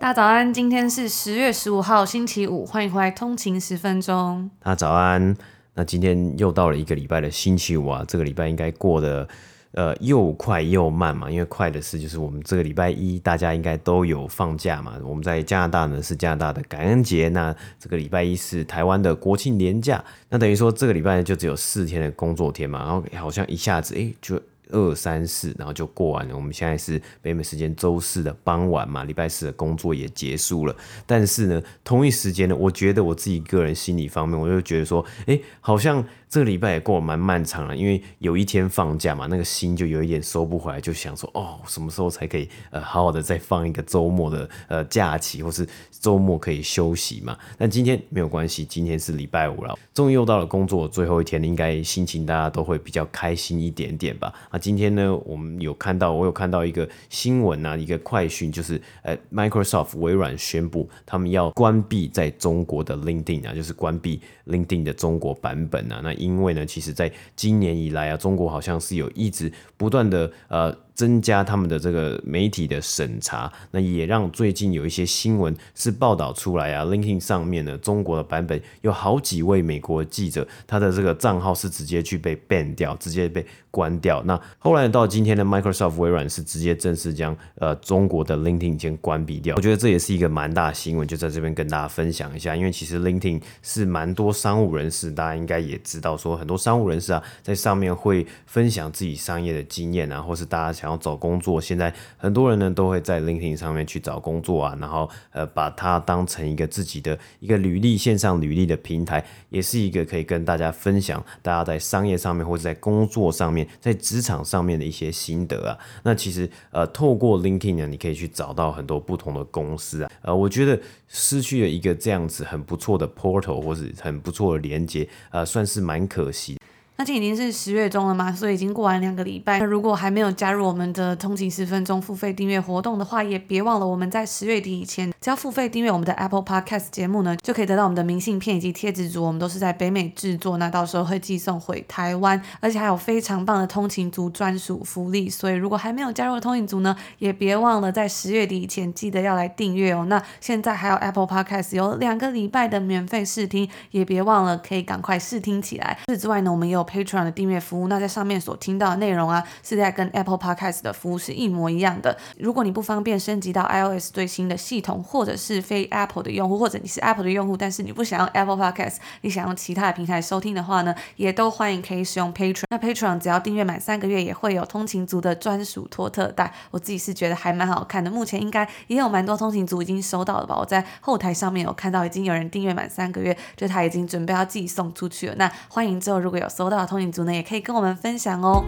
大家早安，今天是十月十五号，星期五，欢迎回来通勤十分钟。大家早安，那今天又到了一个礼拜的星期五啊，这个礼拜应该过得呃又快又慢嘛，因为快的是就是我们这个礼拜一大家应该都有放假嘛，我们在加拿大呢是加拿大的感恩节，那这个礼拜一是台湾的国庆连假，那等于说这个礼拜就只有四天的工作天嘛，然后好像一下子哎就。二三四，然后就过完了。我们现在是北美时间周四的傍晚嘛，礼拜四的工作也结束了。但是呢，同一时间呢，我觉得我自己个人心理方面，我就觉得说，哎，好像。这个礼拜也过得蛮漫长了，因为有一天放假嘛，那个心就有一点收不回来，就想说哦，什么时候才可以呃好好的再放一个周末的呃假期，或是周末可以休息嘛？但今天没有关系，今天是礼拜五了，终于又到了工作最后一天，应该心情大家都会比较开心一点点吧？啊，今天呢，我们有看到，我有看到一个新闻啊，一个快讯，就是呃，Microsoft 微软宣布他们要关闭在中国的 LinkedIn 啊，就是关闭 LinkedIn 的中国版本啊，那。因为呢，其实在今年以来啊，中国好像是有一直不断的呃。增加他们的这个媒体的审查，那也让最近有一些新闻是报道出来啊，LinkedIn 上面呢，中国的版本有好几位美国记者，他的这个账号是直接去被 ban 掉，直接被关掉。那后来到今天的 Microsoft 微软是直接正式将呃中国的 LinkedIn 先关闭掉。我觉得这也是一个蛮大新闻，就在这边跟大家分享一下。因为其实 LinkedIn 是蛮多商务人士，大家应该也知道，说很多商务人士啊，在上面会分享自己商业的经验啊，或是大家想。然后找工作，现在很多人呢都会在 LinkedIn 上面去找工作啊，然后呃把它当成一个自己的一个履历线上履历的平台，也是一个可以跟大家分享大家在商业上面或者在工作上面，在职场上面的一些心得啊。那其实呃透过 LinkedIn 呢，你可以去找到很多不同的公司啊。呃，我觉得失去了一个这样子很不错的 portal 或是很不错的连接，呃，算是蛮可惜。那今天已经是十月中了嘛，所以已经过完两个礼拜。那如果还没有加入我们的通勤十分钟付费订阅活动的话，也别忘了我们在十月底以前，只要付费订阅我们的 Apple Podcast 节目呢，就可以得到我们的明信片以及贴纸组。我们都是在北美制作，那到时候会寄送回台湾，而且还有非常棒的通勤族专属福利。所以如果还没有加入的通勤族呢，也别忘了在十月底以前记得要来订阅哦。那现在还有 Apple Podcast 有两个礼拜的免费试听，也别忘了可以赶快试听起来。除此之外呢，我们有 Patron 的订阅服务，那在上面所听到的内容啊，是在跟 Apple Podcast 的服务是一模一样的。如果你不方便升级到 iOS 最新的系统，或者是非 Apple 的用户，或者你是 Apple 的用户，但是你不想用 Apple Podcast，你想用其他的平台收听的话呢，也都欢迎可以使用 Patreon。那 Patreon 只要订阅满三个月，也会有通勤族的专属托特袋。我自己是觉得还蛮好看的，目前应该也有蛮多通勤族已经收到了吧？我在后台上面有看到已经有人订阅满三个月，就他已经准备要寄送出去了。那欢迎之后如果有收到的通勤族。也可以跟我们分享哦。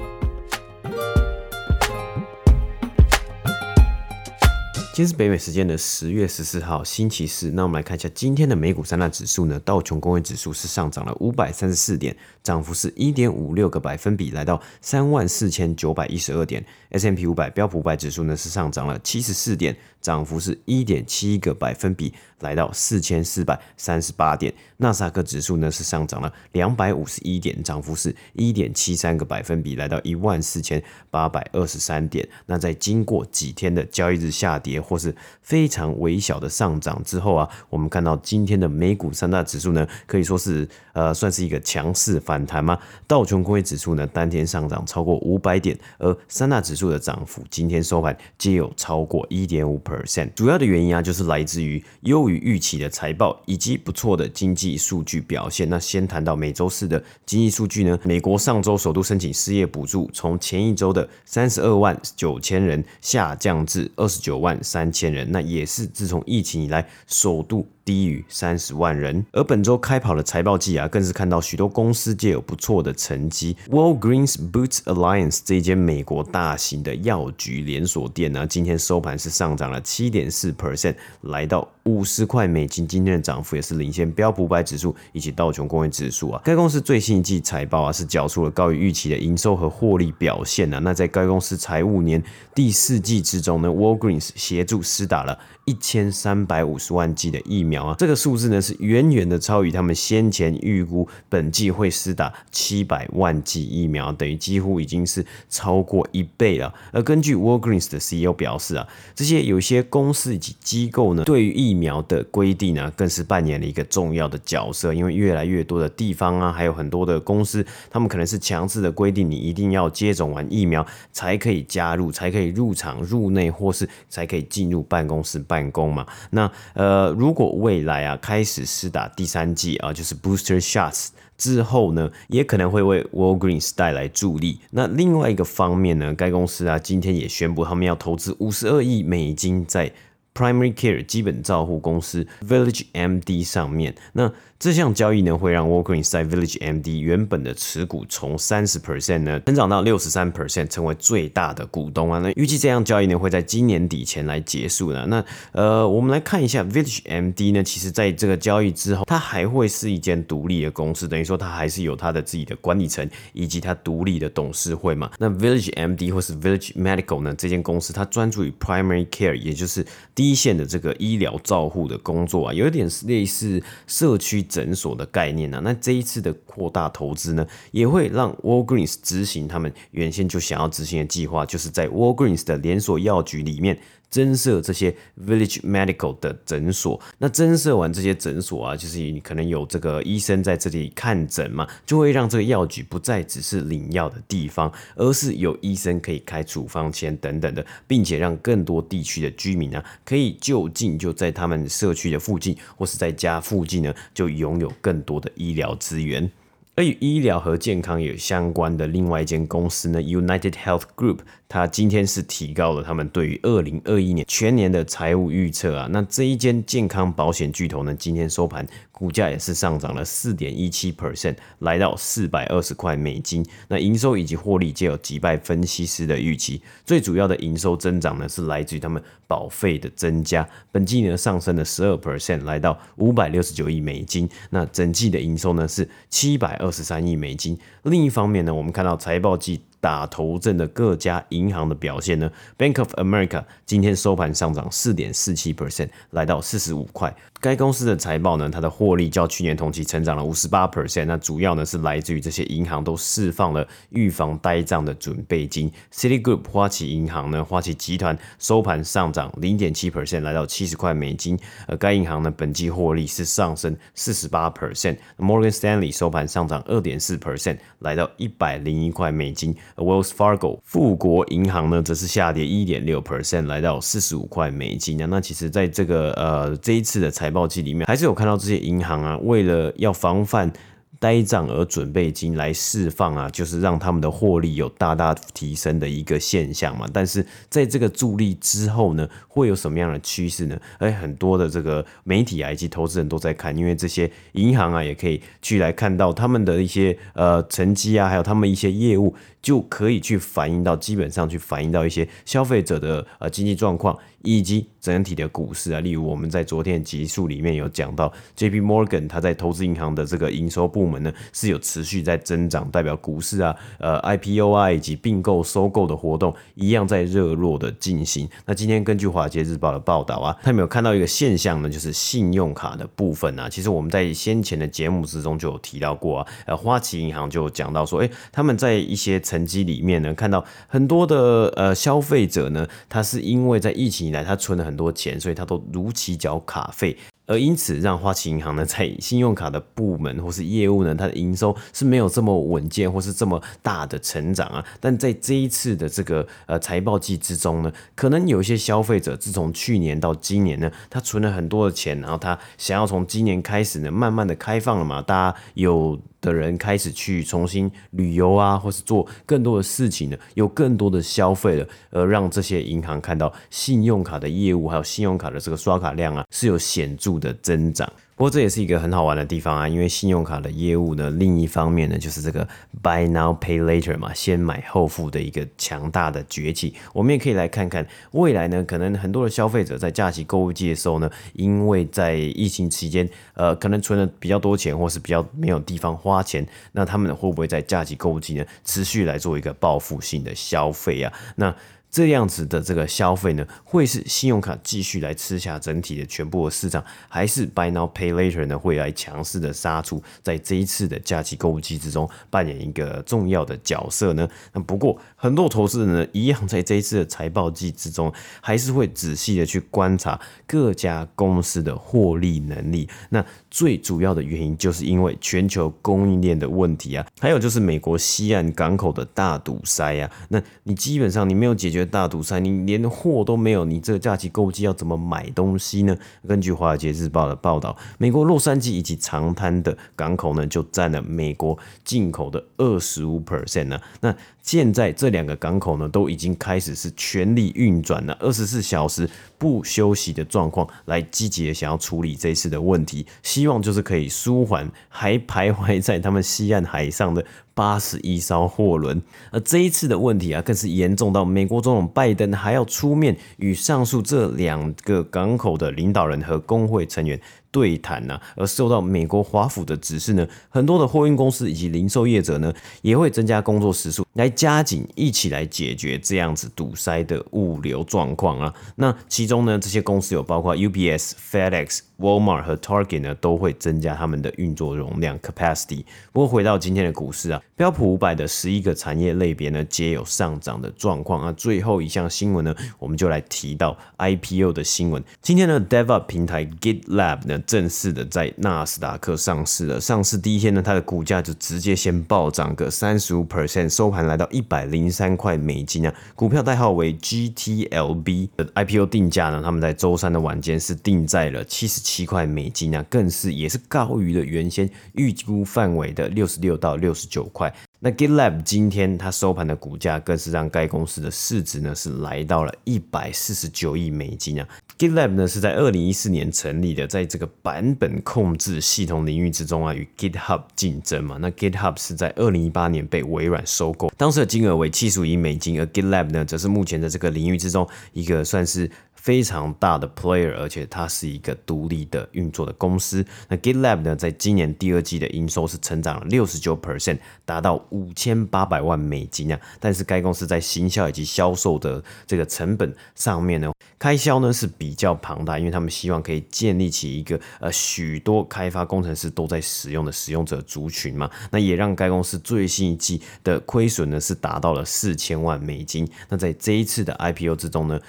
今天是北美时间的十月十四号，星期四。那我们来看一下今天的美股三大指数呢。道琼工业指数是上涨了五百三十四点，涨幅是一点五六个百分比，来到三万四千九百一十二点。S M P 五百标普五百指数呢是上涨了七十四点，涨幅是一点七个百分比，来到四千四百三十八点。纳斯达克指数呢是上涨了两百五十一点，涨幅是一点七三个百分比，来到一万四千八百二十三点。那在经过几天的交易日下跌或是非常微小的上涨之后啊，我们看到今天的美股三大指数呢可以说是呃算是一个强势反弹吗？道琼工业指数呢当天上涨超过五百点，而三大指数的涨幅今天收盘皆有超过一点五 percent。主要的原因啊就是来自于优于预期的财报以及不错的经济数据表现。那先谈到每周四的经济数据呢，美国上周首度申请失业补助，从前一周的三十二万九千人下降至二十九万三千人，那也是自从疫情以来首度低于三十万人。而本周开跑的财报季啊，更是看到许多公司皆有不错的成绩。Walgreens Boots Alliance 这间美国大型的药局连锁店呢，今天收盘是上涨了七点四 percent，来到五十块美金。今天的涨幅也是领先标普百指数以及道琼工业指数啊。该公司最新一季财报啊，是缴出了高于预期的营收和获利表现啊。那在该公司财务年第四季之中呢，Walgreens 协助施打了一千三百五十万剂的疫苗啊，这个数字呢是远远的超于他们先前预估本季会施打七百万剂疫苗，等于几乎已经是超过一倍了。而根据 Walgreens 的 CEO 表示啊，这些有些公司以及机构呢，对于疫疫苗的规定呢，更是扮演了一个重要的角色，因为越来越多的地方啊，还有很多的公司，他们可能是强制的规定你一定要接种完疫苗才可以加入，才可以入场入内，或是才可以进入办公室。办公嘛，那呃，如果未来啊开始施打第三剂啊，就是 booster shots 之后呢，也可能会为 Walgreens 带来助力。那另外一个方面呢，该公司啊今天也宣布他们要投资五十二亿美金在 Primary Care 基本照护公司 Village MD 上面。那这项交易呢，会让 Walgreens 在 Village MD 原本的持股从三十 percent 呢，增长到六十三 percent，成为最大的股东啊。那预计这项交易呢，会在今年底前来结束呢。那呃，我们来看一下 Village MD 呢，其实在这个交易之后，它还会是一间独立的公司，等于说它还是有它的自己的管理层以及它独立的董事会嘛。那 Village MD 或是 Village Medical 呢，这间公司它专注于 Primary Care，也就是第一线的这个医疗照护的工作啊，有一点类似社区。诊所的概念呢、那这一次的扩大投资呢，也会让 Walgreens 执行他们原先就想要执行的计划，就是在 Walgreens 的连锁药局里面。增设这些 Village Medical 的诊所，那增设完这些诊所啊，就是你可能有这个医生在这里看诊嘛，就会让这个药局不再只是领药的地方，而是有医生可以开处方签等等的，并且让更多地区的居民啊，可以就近就在他们社区的附近或是在家附近呢，就拥有更多的医疗资源。而与医疗和健康有相关的另外一间公司呢，United Health Group，它今天是提高了他们对于二零二一年全年的财务预测啊。那这一间健康保险巨头呢，今天收盘股价也是上涨了四点一七 percent，来到四百二十块美金。那营收以及获利皆有击败分析师的预期。最主要的营收增长呢，是来自于他们保费的增加，本季呢上升了十二 percent，来到五百六十九亿美金。那整季的营收呢是七百。二十三亿美金。另一方面呢，我们看到财报季打头阵的各家银行的表现呢，Bank of America 今天收盘上涨四点四七 percent，来到四十五块。该公司的财报呢，它的获利较去年同期成长了五十八 percent。那主要呢是来自于这些银行都释放了预防呆账的准备金。Citigroup 花旗银行呢，花旗集团收盘上涨零点七 percent，来到七十块美金。而该银行呢，本季获利是上升四十八 percent。Morgan Stanley 收盘上涨二点四 percent，来到一百零一块美金。Wells Fargo 富国银行呢，则是下跌一点六 percent，来到四十五块美金。那其实在这个呃这一次的财报季里面还是有看到这些银行啊，为了要防范呆账而准备金来释放啊，就是让他们的获利有大大提升的一个现象嘛。但是在这个助力之后呢，会有什么样的趋势呢？哎，很多的这个媒体啊以及投资人都在看，因为这些银行啊也可以去来看到他们的一些呃成绩啊，还有他们一些业务。就可以去反映到，基本上去反映到一些消费者的呃经济状况，以及整体的股市啊。例如我们在昨天的集数里面有讲到，J.P. Morgan 它在投资银行的这个营收部门呢是有持续在增长，代表股市啊、呃 IPO 啊以及并购收购的活动一样在热络的进行。那今天根据华尔街日报的报道啊，他们有看到一个现象呢，就是信用卡的部分啊。其实我们在先前的节目之中就有提到过啊，呃花旗银行就讲到说，哎、他们在一些成绩里面呢，看到很多的呃消费者呢，他是因为在疫情来他存了很多钱，所以他都如期缴卡费。而因此，让花旗银行呢，在信用卡的部门或是业务呢，它的营收是没有这么稳健或是这么大的成长啊。但在这一次的这个呃财报季之中呢，可能有一些消费者自从去年到今年呢，他存了很多的钱，然后他想要从今年开始呢，慢慢的开放了嘛，大家有的人开始去重新旅游啊，或是做更多的事情呢，有更多的消费了，而让这些银行看到信用卡的业务还有信用卡的这个刷卡量啊是有显著的增长。不过这也是一个很好玩的地方啊，因为信用卡的业务呢，另一方面呢，就是这个 Buy Now Pay Later 嘛，先买后付的一个强大的崛起。我们也可以来看看未来呢，可能很多的消费者在假期购物季的时候呢，因为在疫情期间，呃，可能存了比较多钱，或是比较没有地方花钱，那他们会不会在假期购物季呢，持续来做一个报复性的消费啊？那这样子的这个消费呢，会是信用卡继续来吃下整体的全部的市场，还是 Buy Now Pay Later 呢，会来强势的杀出，在这一次的假期购物季之中扮演一个重要的角色呢？那不过很多投资人呢，一样在这一次的财报季之中，还是会仔细的去观察各家公司的获利能力。那最主要的原因，就是因为全球供应链的问题啊，还有就是美国西岸港口的大堵塞啊。那你基本上你没有解决。大堵塞，你连货都没有，你这个假期购物季要怎么买东西呢？根据《华尔街日报》的报道，美国洛杉矶以及长滩的港口呢，就占了美国进口的二十五 percent 呢。那现在这两个港口呢，都已经开始是全力运转了，二十四小时不休息的状况，来积极的想要处理这次的问题，希望就是可以舒缓还徘徊在他们西岸海上的八十一艘货轮。而这一次的问题啊，更是严重到美国总统拜登还要出面与上述这两个港口的领导人和工会成员。对谈呐，而受到美国华府的指示呢，很多的货运公司以及零售业者呢，也会增加工作时数，来加紧一起来解决这样子堵塞的物流状况啊。那其中呢，这些公司有包括 UPS、FedEx、Walmart 和 Target 呢，都会增加他们的运作容量 capacity。不过回到今天的股市啊，标普五百的十一个产业类别呢，皆有上涨的状况啊。最后一项新闻呢，我们就来提到 IPO 的新闻。今天呢 DevUp 平台 GitLab 呢。正式的在纳斯达克上市了。上市第一天呢，它的股价就直接先暴涨个三十五 percent，收盘来到一百零三块美金啊。股票代号为 GTLB 的 IPO 定价呢，他们在周三的晚间是定在了七十七七块美金啊，更是也是高于了原先预估范围的六十六到六十九块。那 GitLab 今天它收盘的股价更是让该公司的市值呢是来到了一百四十九亿美金啊。GitLab 呢是在二零一四年成立的，在这个版本控制系统领域之中啊，与 GitHub 竞争嘛。那 GitHub 是在二零一八年被微软收购，当时的金额为七十五亿美金，而 GitLab 呢则是目前的这个领域之中一个算是。非常大的 player，而且它是一个独立的运作的公司。那 GitLab 呢，在今年第二季的营收是成长了六十九 percent，达到五千八百万美金啊。但是该公司在行销以及销售的这个成本上面呢，开销呢是比较庞大，因为他们希望可以建立起一个呃许多开发工程师都在使用的使用者族群嘛。那也让该公司最新一季的亏损呢是达到了四千万美金。那在这一次的 IPO 之中呢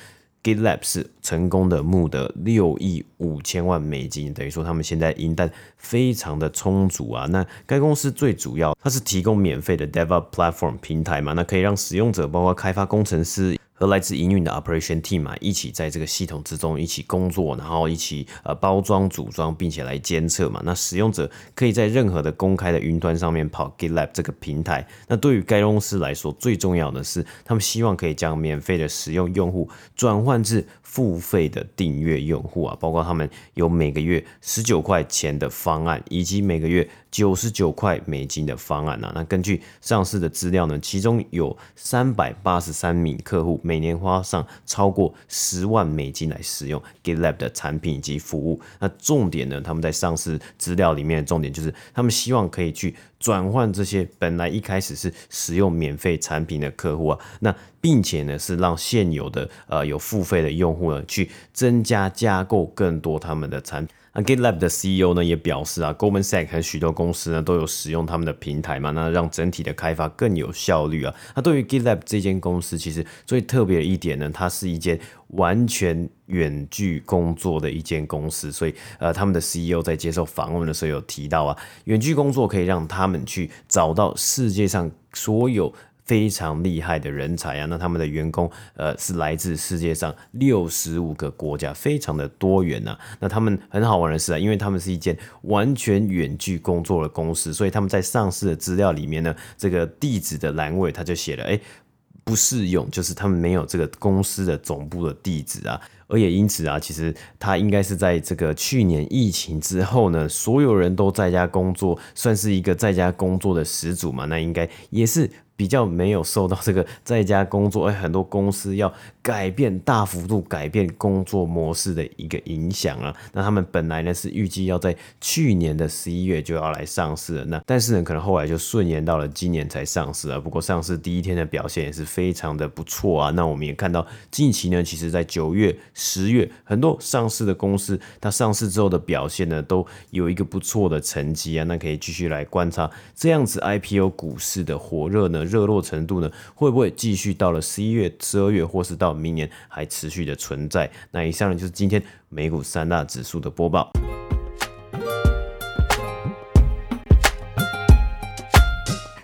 ，GitLab 是成功的募得六亿五千万美金，等于说他们现在银弹非常的充足啊。那该公司最主要，它是提供免费的 DevOps Platform 平台嘛，那可以让使用者包括开发工程师。和来自营运的 operation team 嘛，一起在这个系统之中一起工作，然后一起呃包装组装，并且来监测嘛。那使用者可以在任何的公开的云端上面跑 GitLab 这个平台。那对于该公司来说，最重要的是，他们希望可以将免费的使用用户转换至付费的订阅用户啊，包括他们有每个月十九块钱的方案，以及每个月九十九块美金的方案啊。那根据上市的资料呢，其中有三百八十三名客户。每年花上超过十万美金来使用 GitLab 的产品以及服务。那重点呢？他们在上市资料里面的重点就是，他们希望可以去转换这些本来一开始是使用免费产品的客户啊，那并且呢是让现有的呃有付费的用户呢去增加加购更多他们的产品。那 GitLab 的 CEO 呢也表示啊，Goldman Sachs 和许多公司呢都有使用他们的平台嘛，那让整体的开发更有效率啊。那对于 GitLab 这间公司，其实最特别的一点呢，它是一间完全远距工作的一间公司，所以呃，他们的 CEO 在接受访问的时候有提到啊，远距工作可以让他们去找到世界上所有。非常厉害的人才啊。那他们的员工呃是来自世界上六十五个国家，非常的多元啊。那他们很好玩的是啊，因为他们是一间完全远距工作的公司，所以他们在上市的资料里面呢，这个地址的栏位他就写了，哎，不适用，就是他们没有这个公司的总部的地址啊。而也因此啊，其实他应该是在这个去年疫情之后呢，所有人都在家工作，算是一个在家工作的始祖嘛。那应该也是。比较没有受到这个在家工作，哎，很多公司要改变大幅度改变工作模式的一个影响啊。那他们本来呢是预计要在去年的十一月就要来上市了，那但是呢可能后来就顺延到了今年才上市啊。不过上市第一天的表现也是非常的不错啊。那我们也看到近期呢，其实在九月、十月，很多上市的公司它上市之后的表现呢都有一个不错的成绩啊。那可以继续来观察这样子 IPO 股市的火热呢。热络程度呢，会不会继续到了十一月、十二月，或是到明年还持续的存在？那以上呢就是今天美股三大指数的播报。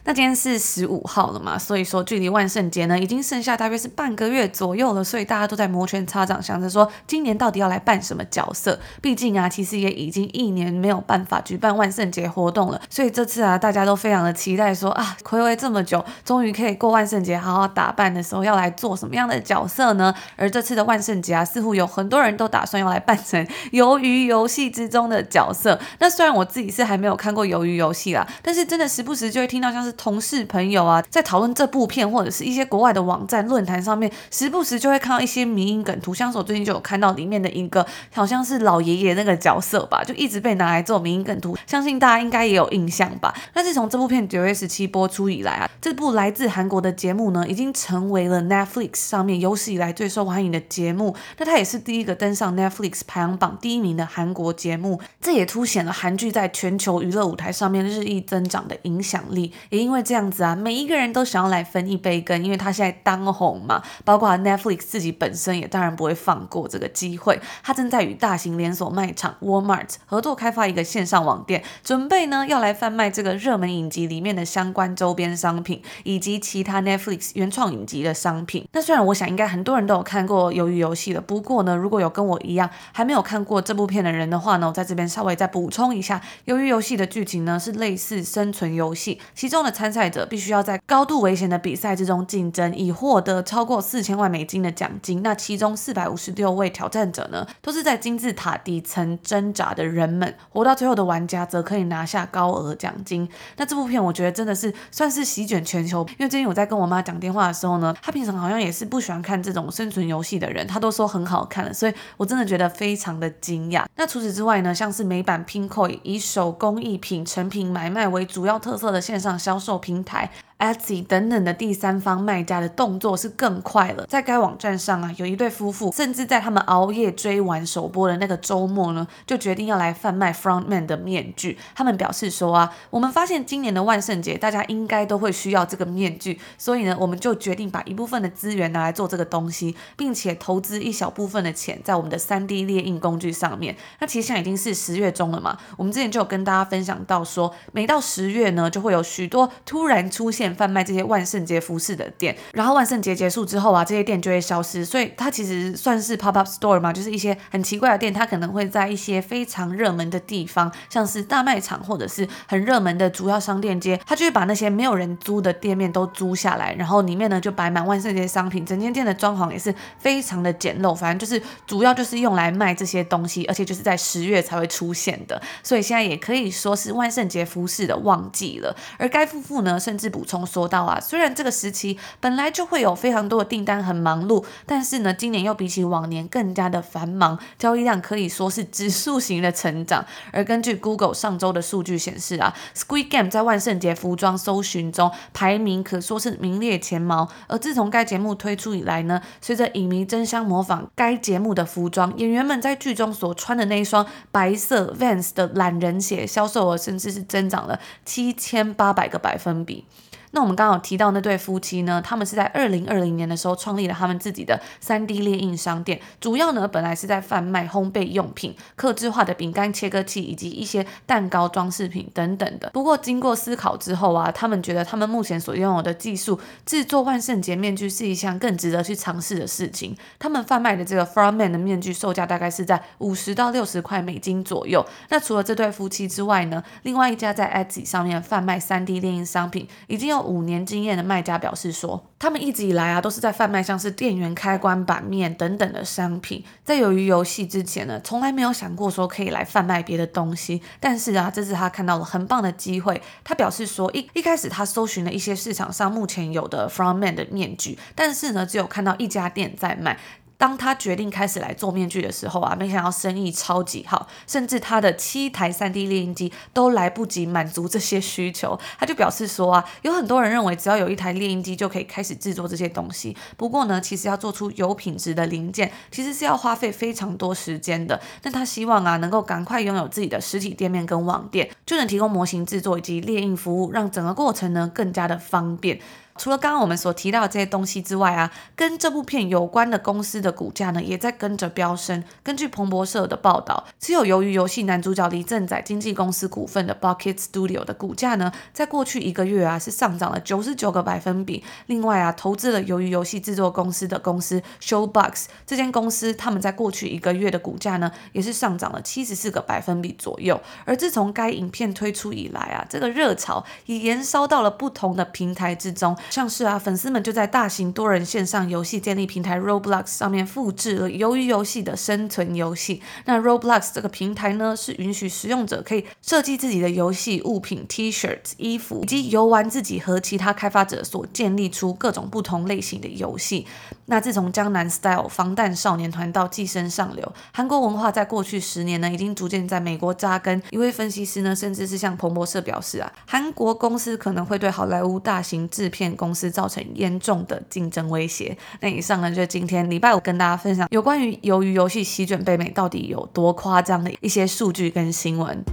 那今天是十五号了嘛，所以说距离万圣节呢已经剩下大约是半个月左右了，所以大家都在摩拳擦掌，想着说今年到底要来扮什么角色。毕竟啊，其实也已经一年没有办法举办万圣节活动了，所以这次啊，大家都非常的期待说啊，睽违这么久，终于可以过万圣节，好好打扮的时候，要来做什么样的角色呢？而这次的万圣节啊，似乎有很多人都打算要来扮成鱿鱼游戏之中的角色。那虽然我自己是还没有看过鱿鱼游戏啦，但是真的时不时就会听到像是。同事朋友啊，在讨论这部片或者是一些国外的网站论坛上面，时不时就会看到一些迷因梗图。像是我最近就有看到里面的一个，好像是老爷爷那个角色吧，就一直被拿来做迷因梗图。相信大家应该也有印象吧？那自从这部片九月十七播出以来啊，这部来自韩国的节目呢，已经成为了 Netflix 上面有史以来最受欢迎的节目。那它也是第一个登上 Netflix 排行榜第一名的韩国节目。这也凸显了韩剧在全球娱乐舞台上面日益增长的影响力。也因因为这样子啊，每一个人都想要来分一杯羹，因为他现在当红嘛。包括 Netflix 自己本身也当然不会放过这个机会。他正在与大型连锁卖场 Walmart 合作开发一个线上网店，准备呢要来贩卖这个热门影集里面的相关周边商品，以及其他 Netflix 原创影集的商品。那虽然我想应该很多人都有看过《鱿鱼游戏》的，不过呢，如果有跟我一样还没有看过这部片的人的话呢，我在这边稍微再补充一下，《鱿鱼游戏》的剧情呢是类似生存游戏，其中的参赛者。必须要在高度危险的比赛之中竞争，以获得超过四千万美金的奖金。那其中四百五十六位挑战者呢，都是在金字塔底层挣扎的人们。活到最后的玩家则可以拿下高额奖金。那这部片我觉得真的是算是席卷全球，因为最近我在跟我妈讲电话的时候呢，她平常好像也是不喜欢看这种生存游戏的人，她都说很好看了，所以我真的觉得非常的惊讶。那除此之外呢，像是美版 Pinoy 以手工艺品成品买卖为主要特色的线上销售平台。Etsy 等等的第三方卖家的动作是更快了。在该网站上啊，有一对夫妇，甚至在他们熬夜追完首播的那个周末呢，就决定要来贩卖 Frontman 的面具。他们表示说啊，我们发现今年的万圣节大家应该都会需要这个面具，所以呢，我们就决定把一部分的资源拿来做这个东西，并且投资一小部分的钱在我们的 3D 列印工具上面。那其实现在已经是十月中了嘛，我们之前就有跟大家分享到说，每到十月呢，就会有许多突然出现贩卖这些万圣节服饰的店，然后万圣节结束之后啊，这些店就会消失，所以它其实算是 pop up store 嘛，就是一些很奇怪的店，它可能会在一些非常热门的地方，像是大卖场或者是很热门的主要商店街，它就会把那些没有人租的店面都租下来，然后里面呢就摆满万圣节商品，整间店的装潢也是非常的简陋，反正就是主要就是用来卖这些东西，而且就是在十月才会出现的，所以现在也可以说是万圣节服饰的旺季了，而该夫妇呢，甚至补充说到啊，虽然这个时期本来就会有非常多的订单很忙碌，但是呢，今年又比起往年更加的繁忙，交易量可以说是指数型的成长。而根据 Google 上周的数据显示啊，Squid Game 在万圣节服装搜寻中排名可说是名列前茅。而自从该节目推出以来呢，随着影迷争相模仿该节目的服装，演员们在剧中所穿的那一双白色 Vans 的懒人鞋销售额甚至是增长了七千八百个百分比。那我们刚刚有提到那对夫妻呢，他们是在二零二零年的时候创立了他们自己的三 D 列印商店，主要呢本来是在贩卖烘焙用品、客制化的饼干切割器以及一些蛋糕装饰品等等的。不过经过思考之后啊，他们觉得他们目前所拥有的技术制作万圣节面具是一项更值得去尝试的事情。他们贩卖的这个 Frogman 的面具售价大概是在五十到六十块美金左右。那除了这对夫妻之外呢，另外一家在 Etsy 上面贩卖三 D 列印商品已经有五年经验的卖家表示说，他们一直以来啊都是在贩卖像是电源开关板面等等的商品，在鱿鱼游戏之前呢，从来没有想过说可以来贩卖别的东西。但是啊，这次他看到了很棒的机会，他表示说一一开始他搜寻了一些市场上目前有的 From Man 的面具，但是呢，只有看到一家店在卖。当他决定开始来做面具的时候啊，没想到生意超级好，甚至他的七台 3D 猎鹰机都来不及满足这些需求。他就表示说啊，有很多人认为只要有一台猎鹰机就可以开始制作这些东西。不过呢，其实要做出有品质的零件，其实是要花费非常多时间的。但他希望啊，能够赶快拥有自己的实体店面跟网店，就能提供模型制作以及猎印服务，让整个过程呢更加的方便。除了刚刚我们所提到的这些东西之外啊，跟这部片有关的公司的股价呢，也在跟着飙升。根据彭博社的报道，持有鱿鱼游戏男主角李正宰经纪公司股份的 Bucket Studio 的股价呢，在过去一个月啊是上涨了九十九个百分比。另外啊，投资了鱿鱼游戏制作公司的公司 Showbox 这间公司，他们在过去一个月的股价呢，也是上涨了七十四个百分比左右。而自从该影片推出以来啊，这个热潮也延烧到了不同的平台之中。像是啊，粉丝们就在大型多人线上游戏建立平台 Roblox 上面复制了鱿鱼游戏的生存游戏。那 Roblox 这个平台呢，是允许使用者可以设计自己的游戏物品、T-shirts、衣服，以及游玩自己和其他开发者所建立出各种不同类型的游戏。那自从江南 Style 防弹少年团到寄生上流，韩国文化在过去十年呢，已经逐渐在美国扎根。一位分析师呢，甚至是向彭博社表示啊，韩国公司可能会对好莱坞大型制片公司造成严重的竞争威胁。那以上呢，就是今天礼拜五跟大家分享有关于由于游戏席卷北美到底有多夸张的一些数据跟新闻。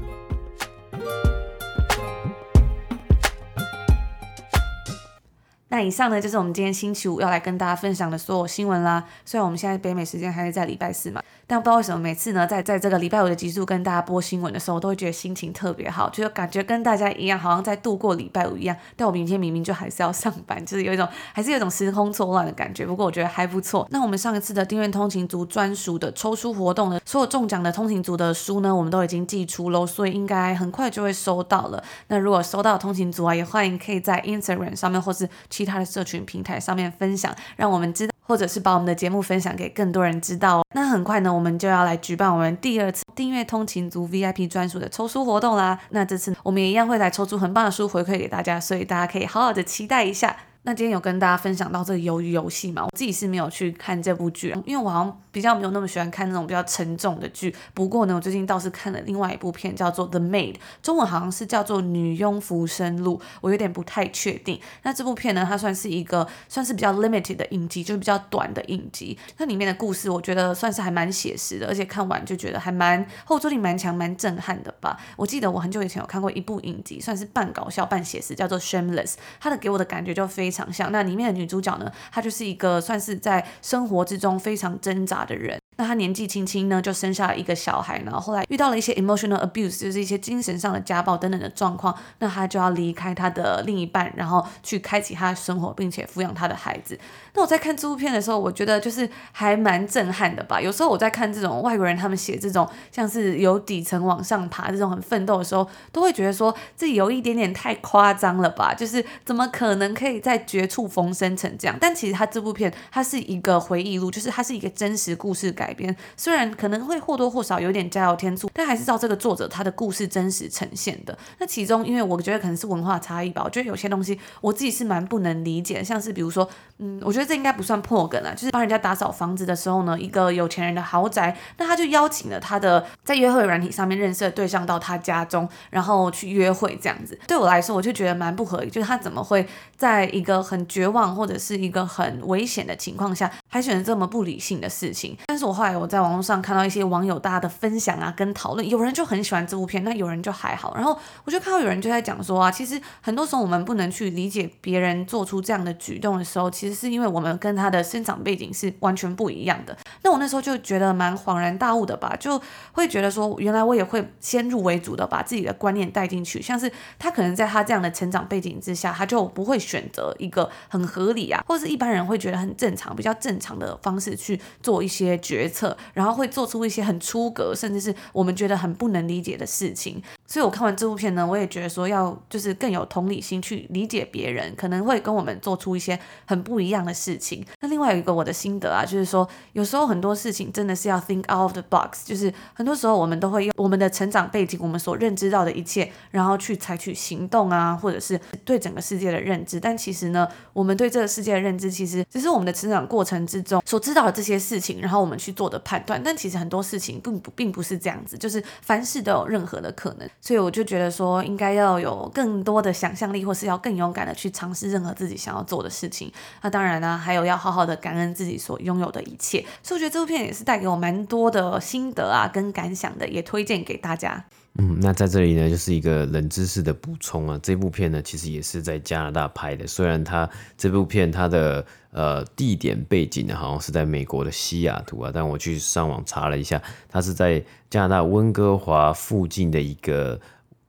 那以上呢，就是我们今天星期五要来跟大家分享的所有新闻啦。虽然我们现在北美时间还是在礼拜四嘛。但不知道为什么每次呢，在在这个礼拜五的集数跟大家播新闻的时候，我都会觉得心情特别好，就是感觉跟大家一样，好像在度过礼拜五一样。但我明天明明就还是要上班，就是有一种还是有一种时空错乱的感觉。不过我觉得还不错。那我们上一次的订阅通勤族专属的抽书活动呢，所有中奖的通勤族的书呢，我们都已经寄出喽，所以应该很快就会收到了。那如果收到通勤族啊，也欢迎可以在 Instagram 上面或是其他的社群平台上面分享，让我们知道。或者是把我们的节目分享给更多人知道哦。那很快呢，我们就要来举办我们第二次订阅通勤族 VIP 专属的抽书活动啦。那这次我们也一样会来抽出很棒的书回馈给大家，所以大家可以好好的期待一下。那今天有跟大家分享到这个鱿鱼游戏嘛？我自己是没有去看这部剧，因为我好像比较没有那么喜欢看那种比较沉重的剧。不过呢，我最近倒是看了另外一部片，叫做《The Maid》，中文好像是叫做《女佣浮生录》，我有点不太确定。那这部片呢，它算是一个算是比较 limited 的影集，就是比较短的影集。那里面的故事我觉得算是还蛮写实的，而且看完就觉得还蛮后坐力蛮强、蛮震撼的吧。我记得我很久以前有看过一部影集，算是半搞笑半写实，叫做《Shameless》，它的给我的感觉就非常。想象那里面的女主角呢，她就是一个算是在生活之中非常挣扎的人。那她年纪轻轻呢，就生下了一个小孩，然后后来遇到了一些 emotional abuse，就是一些精神上的家暴等等的状况，那她就要离开她的另一半，然后去开启她的生活，并且抚养她的孩子。那我在看这部片的时候，我觉得就是还蛮震撼的吧。有时候我在看这种外国人他们写这种像是由底层往上爬这种很奋斗的时候，都会觉得说自己有一点点太夸张了吧？就是怎么可能可以在绝处逢生成这样？但其实他这部片它是一个回忆录，就是它是一个真实故事改改编。虽然可能会或多或少有点加油添醋，但还是照这个作者他的故事真实呈现的。那其中因为我觉得可能是文化差异吧，我觉得有些东西我自己是蛮不能理解，像是比如说，嗯，我觉得。这应该不算破梗啊，就是帮人家打扫房子的时候呢，一个有钱人的豪宅，那他就邀请了他的在约会软体上面认识的对象到他家中，然后去约会这样子。对我来说，我就觉得蛮不合理，就是他怎么会在一个很绝望或者是一个很危险的情况下，还选择这么不理性的事情。但是我后来我在网络上看到一些网友大家的分享啊，跟讨论，有人就很喜欢这部片，那有人就还好。然后我就看到有人就在讲说啊，其实很多时候我们不能去理解别人做出这样的举动的时候，其实是因为我们跟他的生长背景是完全不一样的。那我那时候就觉得蛮恍然大悟的吧，就会觉得说，原来我也会先入为主的把自己的观念带进去，像是他可能在他这样的成长背景之下，他就不会选择一个很合理啊，或是一般人会觉得很正常、比较正常的方式去做一些决策，然后会做出一些很出格，甚至是我们觉得很不能理解的事情。所以我看完这部片呢，我也觉得说要就是更有同理心去理解别人，可能会跟我们做出一些很不一样的事情。那另外有一个我的心得啊，就是说有时候很多事情真的是要 think out of the box，就是很多时候我们都会用我们的成长背景，我们所认知到的一切，然后去采取行动啊，或者是对整个世界的认知。但其实呢，我们对这个世界的认知，其实只是我们的成长过程之中所知道的这些事情，然后我们去做的判断。但其实很多事情并不并不是这样子，就是凡事都有任何的可能。所以我就觉得说，应该要有更多的想象力，或是要更勇敢的去尝试任何自己想要做的事情。那当然呢、还有要好好的感恩自己所拥有的一切。所以觉得这部片也是带给我蛮多的心得啊，跟感想的，也推荐给大家。嗯，那在这里呢，就是一个冷知识的补充啊。这部片呢，其实也是在加拿大拍的。虽然它这部片它的呃地点背景呢，好像是在美国的西雅图啊，但我去上网查了一下，它是在加拿大温哥华附近的一个。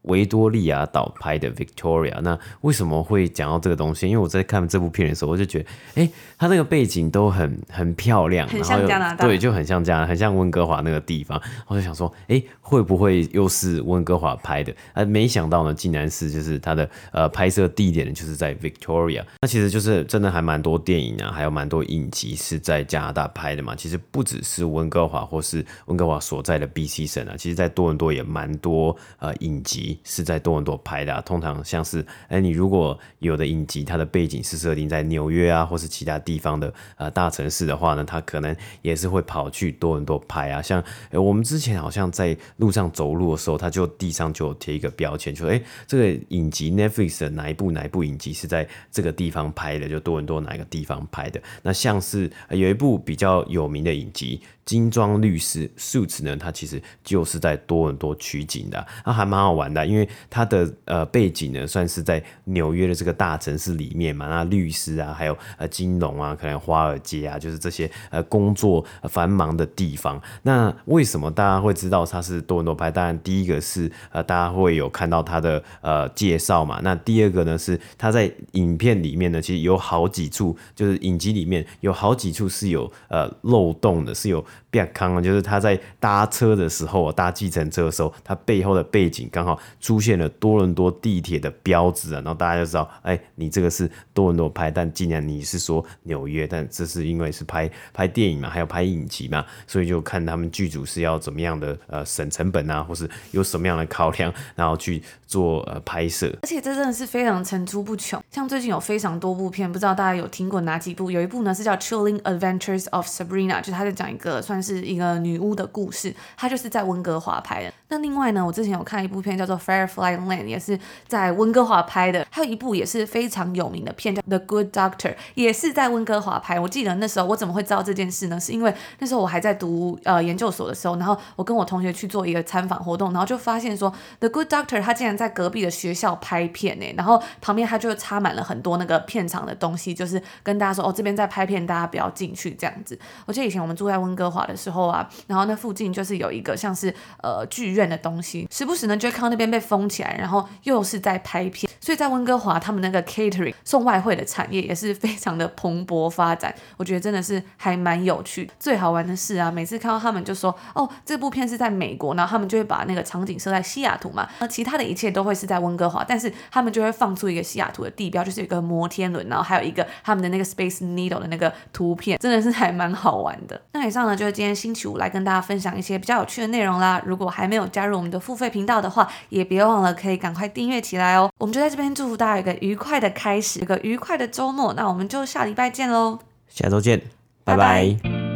维多利亚岛拍的 Victoria，那为什么会讲到这个东西？因为我在看这部片的时候，我就觉得，哎、欸，它那个背景都很很漂亮，很像加拿大，对，就很像加拿大，很像温哥华那个地方。我就想说，哎、欸，会不会又是温哥华拍的？啊，没想到呢，竟然是就是它的呃拍摄地点就是在 Victoria。那其实就是真的还蛮多电影啊，还有蛮多影集是在加拿大拍的嘛。其实不只是温哥华或是温哥华所在的 BC 省啊，其实在多伦多也蛮多呃影集。是在多伦多拍的，通常像是，哎，你如果有的影集，它的背景是设定在纽约啊，或是其他地方的呃大城市的话呢，它可能也是会跑去多伦多拍啊。像哎我们之前好像在路上走路的时候，它就地上就贴一个标签，就说，哎，这个影集 Netflix 的哪一部哪一部影集是在这个地方拍的，就多伦多哪一个地方拍的。那像是有一部比较有名的影集。金装律师 Suits 呢，它其实就是在多伦多取景的，啊，还蛮好玩的，因为它的呃背景呢，算是在纽约的这个大城市里面嘛，那律师啊，还有呃金融啊，可能华尔街啊，就是这些呃工作繁忙的地方。那为什么大家会知道它是多伦多拍？当然第一个是呃大家会有看到它的呃介绍嘛，那第二个呢是它在影片里面呢，其实有好几处，就是影集里面有好几处是有呃漏洞的，是有。变康了，就是他在搭车的时候，搭计程车的时候，他背后的背景刚好出现了多伦多地铁的标志啊，然后大家就知道，哎、你这个是多伦多拍，但既然你是说纽约，但这是因为是拍拍电影嘛，还有拍影集嘛，所以就看他们剧组是要怎么样的呃省成本啊，或是有什么样的考量，然后去做呃拍摄。而且这真的是非常层出不穷，像最近有非常多部片，不知道大家有听过哪几部？有一部呢是叫《Chilling Adventures of Sabrina》，就他在讲一个算。是一个女巫的故事，她就是在温哥华拍的。那另外呢，我之前有看一部片叫做《Firefly Land》，也是在温哥华拍的。还有一部也是非常有名的片叫《The Good Doctor》，也是在温哥华拍。我记得那时候我怎么会知道这件事呢？是因为那时候我还在读呃研究所的时候，然后我跟我同学去做一个参访活动，然后就发现说《The Good Doctor》他竟然在隔壁的学校拍片呢，然后旁边他就插满了很多那个片场的东西，就是跟大家说哦，这边在拍片，大家不要进去这样子。我记得以前我们住在温哥华的时候啊，然后那附近就是有一个像是呃剧院的东西，时不时呢就会看到那边被封起来，然后又是在拍片，所以在温哥华他们那个 catering 送外汇的产业也是非常的蓬勃发展，我觉得真的是还蛮有趣。最好玩的是啊，每次看到他们就说哦，这部片是在美国，然后他们就会把那个场景设在西雅图嘛，那其他的一切都会是在温哥华，但是他们就会放出一个西雅图的地标，就是有一个摩天轮，然后还有一个他们的那个 Space Needle 的那个图片，真的是还蛮好玩的。那以上呢就是今天星期五来跟大家分享一些比较有趣的内容啦。如果还没有加入我们的付费频道的话，也别忘了可以赶快订阅起来哦。我们就在这边祝福大家有个愉快的开始，有个愉快的周末。那我们就下礼拜见喽，下周见，拜拜。拜拜。